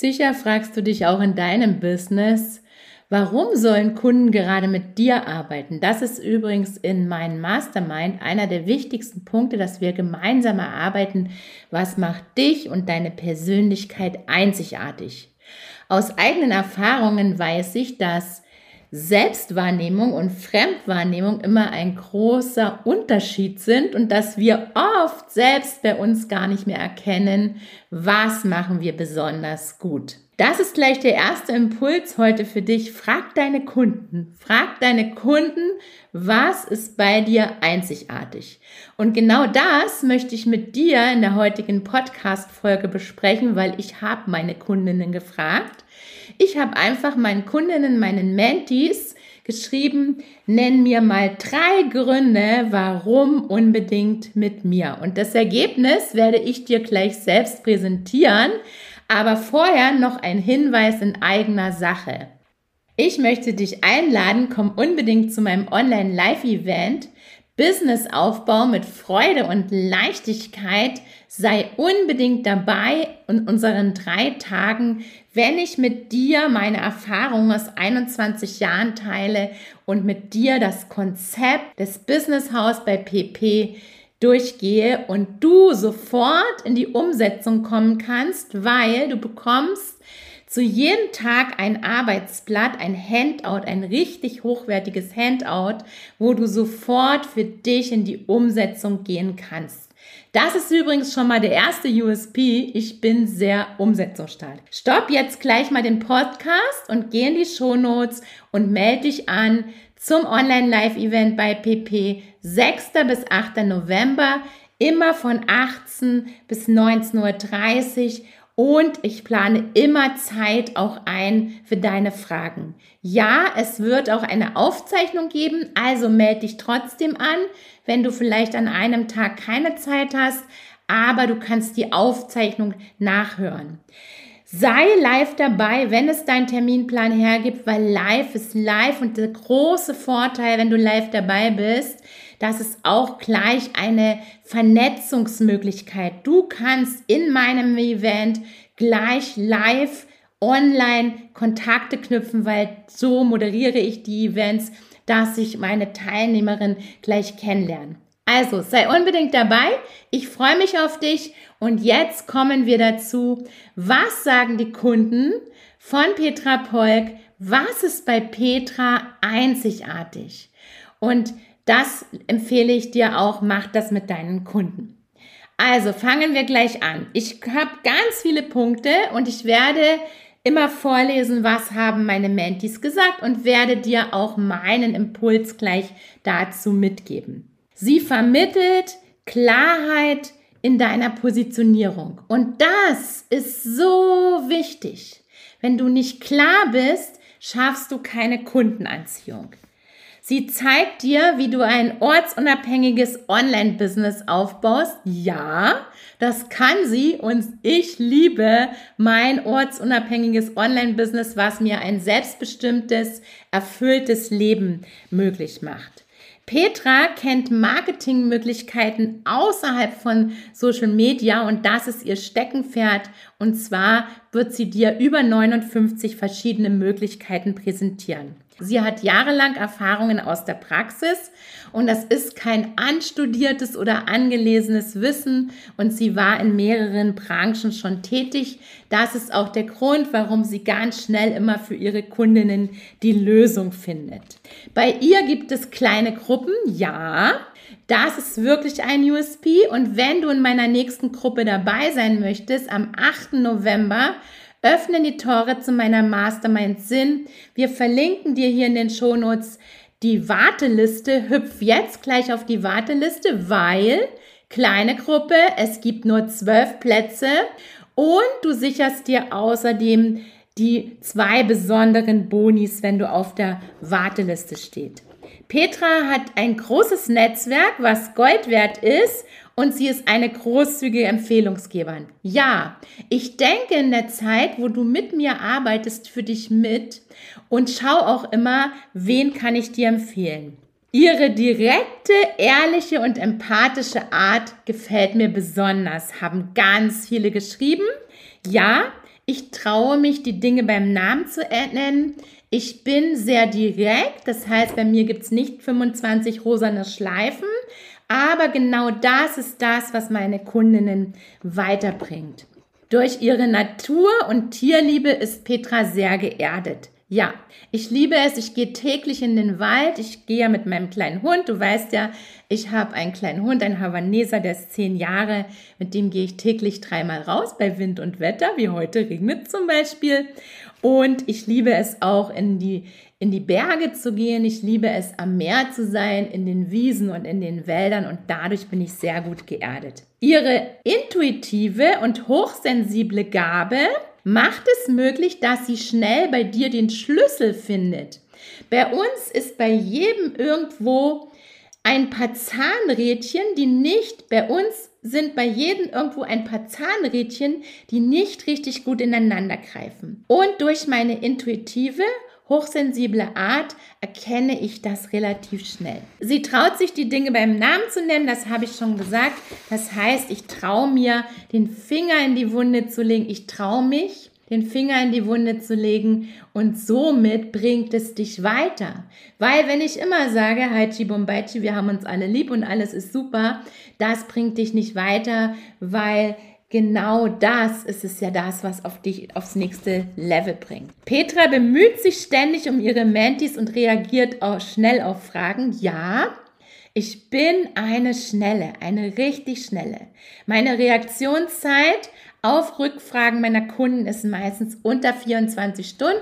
Sicher fragst du dich auch in deinem Business, warum sollen Kunden gerade mit dir arbeiten? Das ist übrigens in meinem Mastermind einer der wichtigsten Punkte, dass wir gemeinsam erarbeiten, was macht dich und deine Persönlichkeit einzigartig. Aus eigenen Erfahrungen weiß ich, dass Selbstwahrnehmung und Fremdwahrnehmung immer ein großer Unterschied sind und dass wir oft selbst bei uns gar nicht mehr erkennen, was machen wir besonders gut. Das ist gleich der erste Impuls heute für dich. Frag deine Kunden. Frag deine Kunden, was ist bei dir einzigartig? Und genau das möchte ich mit dir in der heutigen Podcast-Folge besprechen, weil ich habe meine Kundinnen gefragt. Ich habe einfach meinen Kundinnen, meinen Mentees geschrieben, nenn mir mal drei Gründe, warum unbedingt mit mir. Und das Ergebnis werde ich dir gleich selbst präsentieren. Aber vorher noch ein Hinweis in eigener Sache. Ich möchte dich einladen, komm unbedingt zu meinem Online-Live-Event Businessaufbau mit Freude und Leichtigkeit. Sei unbedingt dabei in unseren drei Tagen, wenn ich mit dir meine Erfahrungen aus 21 Jahren teile und mit dir das Konzept des Business House bei PP durchgehe und du sofort in die Umsetzung kommen kannst, weil du bekommst zu jedem Tag ein Arbeitsblatt, ein Handout, ein richtig hochwertiges Handout, wo du sofort für dich in die Umsetzung gehen kannst. Das ist übrigens schon mal der erste USP. Ich bin sehr umsetzungsstark. Stopp jetzt gleich mal den Podcast und geh in die Show Notes und melde dich an zum Online-Live-Event bei PP 6. bis 8. November, immer von 18 bis 19.30 Uhr und ich plane immer Zeit auch ein für deine Fragen. Ja, es wird auch eine Aufzeichnung geben, also melde dich trotzdem an, wenn du vielleicht an einem Tag keine Zeit hast, aber du kannst die Aufzeichnung nachhören. Sei live dabei, wenn es dein Terminplan hergibt, weil live ist live und der große Vorteil, wenn du live dabei bist, das ist auch gleich eine Vernetzungsmöglichkeit. Du kannst in meinem Event gleich live online Kontakte knüpfen, weil so moderiere ich die Events, dass ich meine Teilnehmerin gleich kennenlernen. Also sei unbedingt dabei. Ich freue mich auf dich. Und jetzt kommen wir dazu. Was sagen die Kunden von Petra Polk? Was ist bei Petra einzigartig? Und das empfehle ich dir auch. Mach das mit deinen Kunden. Also fangen wir gleich an. Ich habe ganz viele Punkte und ich werde immer vorlesen, was haben meine Mentis gesagt und werde dir auch meinen Impuls gleich dazu mitgeben. Sie vermittelt Klarheit in deiner Positionierung. Und das ist so wichtig. Wenn du nicht klar bist, schaffst du keine Kundenanziehung. Sie zeigt dir, wie du ein ortsunabhängiges Online-Business aufbaust. Ja, das kann sie und ich liebe mein ortsunabhängiges Online-Business, was mir ein selbstbestimmtes, erfülltes Leben möglich macht. Petra kennt Marketingmöglichkeiten außerhalb von Social Media und das ist ihr Steckenpferd. Und zwar wird sie dir über 59 verschiedene Möglichkeiten präsentieren. Sie hat jahrelang Erfahrungen aus der Praxis und das ist kein anstudiertes oder angelesenes Wissen und sie war in mehreren Branchen schon tätig. Das ist auch der Grund, warum sie ganz schnell immer für ihre Kundinnen die Lösung findet. Bei ihr gibt es kleine Gruppen, ja. Das ist wirklich ein USP und wenn du in meiner nächsten Gruppe dabei sein möchtest, am 8. November öffnen die Tore zu meiner Mastermind Sinn. Wir verlinken dir hier in den Shownotes die Warteliste. Hüpf jetzt gleich auf die Warteliste, weil Kleine Gruppe, es gibt nur zwölf Plätze und du sicherst dir außerdem die zwei besonderen Bonis, wenn du auf der Warteliste steht. Petra hat ein großes Netzwerk, was Gold wert ist und sie ist eine großzügige Empfehlungsgeberin. Ja, ich denke in der Zeit, wo du mit mir arbeitest, für dich mit und schau auch immer, wen kann ich dir empfehlen. Ihre direkte, ehrliche und empathische Art gefällt mir besonders, haben ganz viele geschrieben. Ja, ich traue mich, die Dinge beim Namen zu nennen. Ich bin sehr direkt, das heißt, bei mir gibt es nicht 25 rosane Schleifen, aber genau das ist das, was meine Kundinnen weiterbringt. Durch ihre Natur- und Tierliebe ist Petra sehr geerdet. Ja, ich liebe es. Ich gehe täglich in den Wald. Ich gehe ja mit meinem kleinen Hund. Du weißt ja, ich habe einen kleinen Hund, einen Havaneser, der ist zehn Jahre. Mit dem gehe ich täglich dreimal raus bei Wind und Wetter, wie heute regnet zum Beispiel. Und ich liebe es auch in die, in die Berge zu gehen. Ich liebe es am Meer zu sein, in den Wiesen und in den Wäldern. Und dadurch bin ich sehr gut geerdet. Ihre intuitive und hochsensible Gabe macht es möglich, dass sie schnell bei dir den Schlüssel findet. Bei uns ist bei jedem irgendwo ein paar Zahnrädchen, die nicht, bei uns sind bei jedem irgendwo ein paar Zahnrädchen, die nicht richtig gut ineinander greifen. Und durch meine intuitive hochsensible Art erkenne ich das relativ schnell. Sie traut sich die Dinge beim Namen zu nennen, das habe ich schon gesagt. Das heißt, ich traue mir, den Finger in die Wunde zu legen. Ich traue mich, den Finger in die Wunde zu legen und somit bringt es dich weiter. Weil wenn ich immer sage, Haichi Bombaichi, wir haben uns alle lieb und alles ist super, das bringt dich nicht weiter, weil genau das ist es ja das, was auf dich aufs nächste Level bringt. Petra bemüht sich ständig um ihre Mentis und reagiert auch schnell auf Fragen. Ja, ich bin eine schnelle, eine richtig schnelle. Meine Reaktionszeit auf Rückfragen meiner Kunden ist meistens unter 24 Stunden.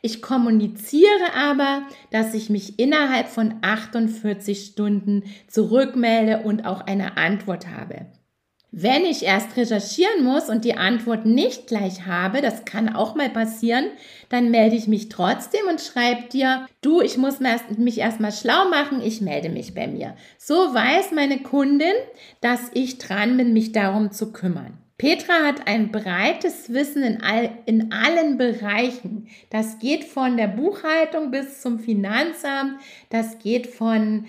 Ich kommuniziere aber, dass ich mich innerhalb von 48 Stunden zurückmelde und auch eine Antwort habe. Wenn ich erst recherchieren muss und die Antwort nicht gleich habe, das kann auch mal passieren, dann melde ich mich trotzdem und schreibe dir, du, ich muss mich erstmal schlau machen, ich melde mich bei mir. So weiß meine Kundin, dass ich dran bin, mich darum zu kümmern. Petra hat ein breites Wissen in, all, in allen Bereichen. Das geht von der Buchhaltung bis zum Finanzamt, das geht von,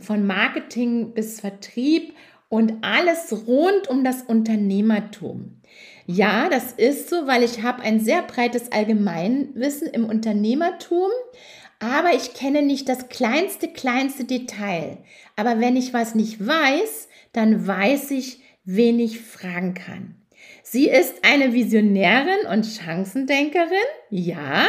von Marketing bis Vertrieb und alles rund um das Unternehmertum. Ja, das ist so, weil ich habe ein sehr breites Allgemeinwissen im Unternehmertum, aber ich kenne nicht das kleinste, kleinste Detail. Aber wenn ich was nicht weiß, dann weiß ich, wen ich fragen kann. Sie ist eine Visionärin und Chancendenkerin, ja,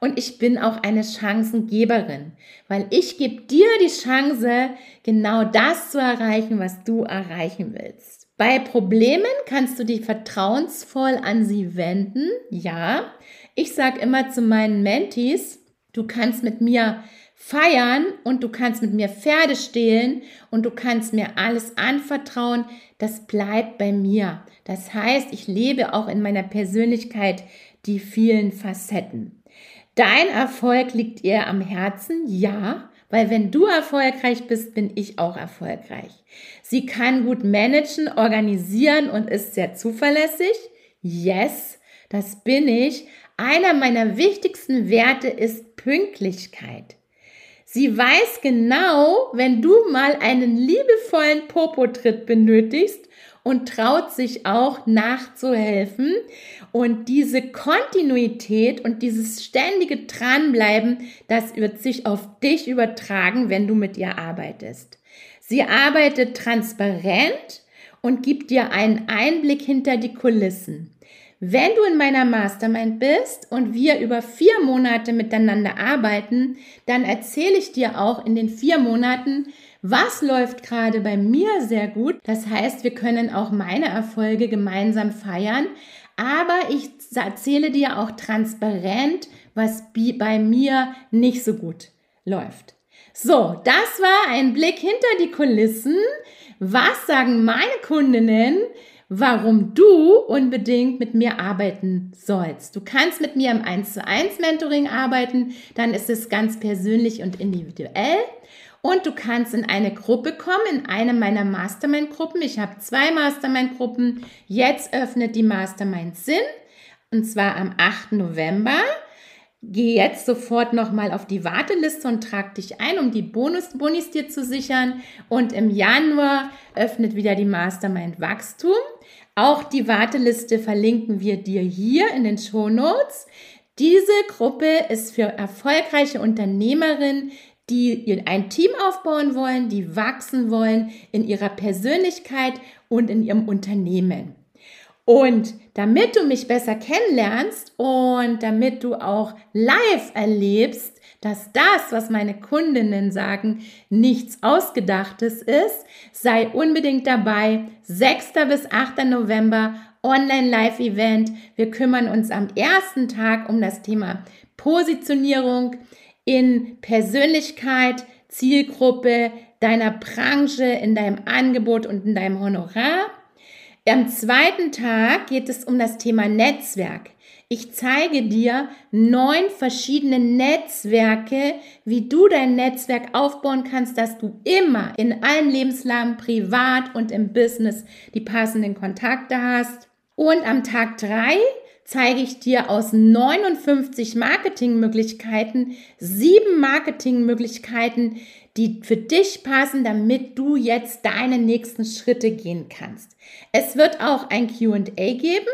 und ich bin auch eine Chancengeberin, weil ich gebe dir die Chance, genau das zu erreichen, was du erreichen willst. Bei Problemen kannst du dich vertrauensvoll an sie wenden. Ja, ich sage immer zu meinen Mentees, du kannst mit mir feiern und du kannst mit mir Pferde stehlen und du kannst mir alles anvertrauen. Das bleibt bei mir. Das heißt, ich lebe auch in meiner Persönlichkeit die vielen Facetten. Dein Erfolg liegt ihr am Herzen? Ja, weil wenn du erfolgreich bist, bin ich auch erfolgreich. Sie kann gut managen, organisieren und ist sehr zuverlässig? Yes, das bin ich. Einer meiner wichtigsten Werte ist Pünktlichkeit. Sie weiß genau, wenn du mal einen liebevollen Popotritt benötigst und traut sich auch nachzuhelfen. Und diese Kontinuität und dieses ständige Dranbleiben, das wird sich auf dich übertragen, wenn du mit ihr arbeitest. Sie arbeitet transparent und gibt dir einen Einblick hinter die Kulissen. Wenn du in meiner Mastermind bist und wir über vier Monate miteinander arbeiten, dann erzähle ich dir auch in den vier Monaten, was läuft gerade bei mir sehr gut? Das heißt, wir können auch meine Erfolge gemeinsam feiern. Aber ich erzähle dir auch transparent, was bei mir nicht so gut läuft. So, das war ein Blick hinter die Kulissen. Was sagen meine Kundinnen, warum du unbedingt mit mir arbeiten sollst? Du kannst mit mir im 1 zu 1 Mentoring arbeiten, dann ist es ganz persönlich und individuell. Und du kannst in eine Gruppe kommen, in eine meiner Mastermind-Gruppen. Ich habe zwei Mastermind-Gruppen. Jetzt öffnet die Mastermind Sinn. Und zwar am 8. November. Geh jetzt sofort nochmal auf die Warteliste und trag dich ein, um die Bonus, Bonis dir zu sichern. Und im Januar öffnet wieder die Mastermind Wachstum. Auch die Warteliste verlinken wir dir hier in den Show Notes. Diese Gruppe ist für erfolgreiche Unternehmerinnen, die ein Team aufbauen wollen, die wachsen wollen in ihrer Persönlichkeit und in ihrem Unternehmen. Und damit du mich besser kennenlernst und damit du auch live erlebst, dass das, was meine Kundinnen sagen, nichts Ausgedachtes ist, sei unbedingt dabei. 6. bis 8. November Online-Live-Event. Wir kümmern uns am ersten Tag um das Thema Positionierung in Persönlichkeit, Zielgruppe, deiner Branche, in deinem Angebot und in deinem Honorar. Am zweiten Tag geht es um das Thema Netzwerk. Ich zeige dir neun verschiedene Netzwerke, wie du dein Netzwerk aufbauen kannst, dass du immer in allen Lebenslagen, privat und im Business die passenden Kontakte hast. Und am Tag drei zeige ich dir aus 59 Marketingmöglichkeiten sieben Marketingmöglichkeiten, die für dich passen, damit du jetzt deine nächsten Schritte gehen kannst. Es wird auch ein QA geben.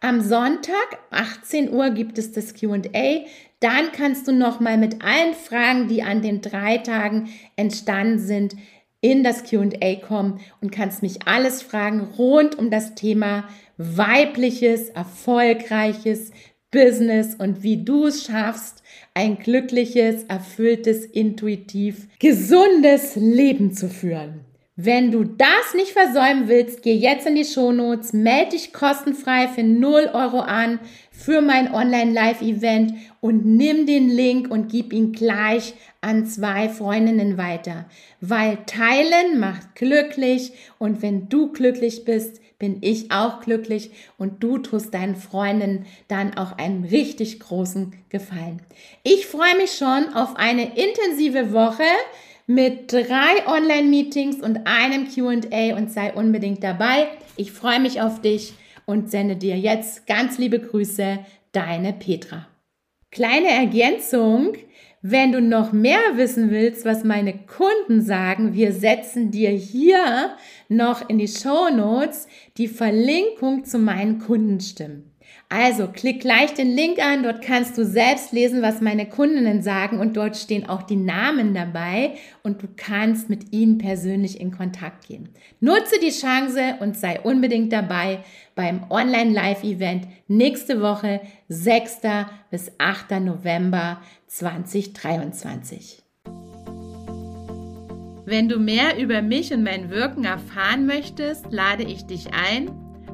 Am Sonntag, 18 Uhr, gibt es das QA. Dann kannst du nochmal mit allen Fragen, die an den drei Tagen entstanden sind, in das QA kommen und kannst mich alles fragen rund um das Thema weibliches, erfolgreiches Business und wie du es schaffst, ein glückliches, erfülltes, intuitiv, gesundes Leben zu führen. Wenn du das nicht versäumen willst, geh jetzt in die Shownotes, melde dich kostenfrei für 0 Euro an für mein Online-Live-Event und nimm den Link und gib ihn gleich an zwei Freundinnen weiter. Weil teilen macht glücklich und wenn du glücklich bist, bin ich auch glücklich und du tust deinen Freunden dann auch einen richtig großen Gefallen. Ich freue mich schon auf eine intensive Woche mit drei Online-Meetings und einem QA und sei unbedingt dabei. Ich freue mich auf dich und sende dir jetzt ganz liebe Grüße, deine Petra. Kleine Ergänzung. Wenn du noch mehr wissen willst, was meine Kunden sagen, wir setzen dir hier noch in die Show Notes die Verlinkung zu meinen Kundenstimmen. Also klick gleich den Link an, dort kannst du selbst lesen, was meine Kundinnen sagen und dort stehen auch die Namen dabei und du kannst mit ihnen persönlich in Kontakt gehen. Nutze die Chance und sei unbedingt dabei beim Online-Live-Event nächste Woche, 6. bis 8. November 2023. Wenn du mehr über mich und mein Wirken erfahren möchtest, lade ich dich ein,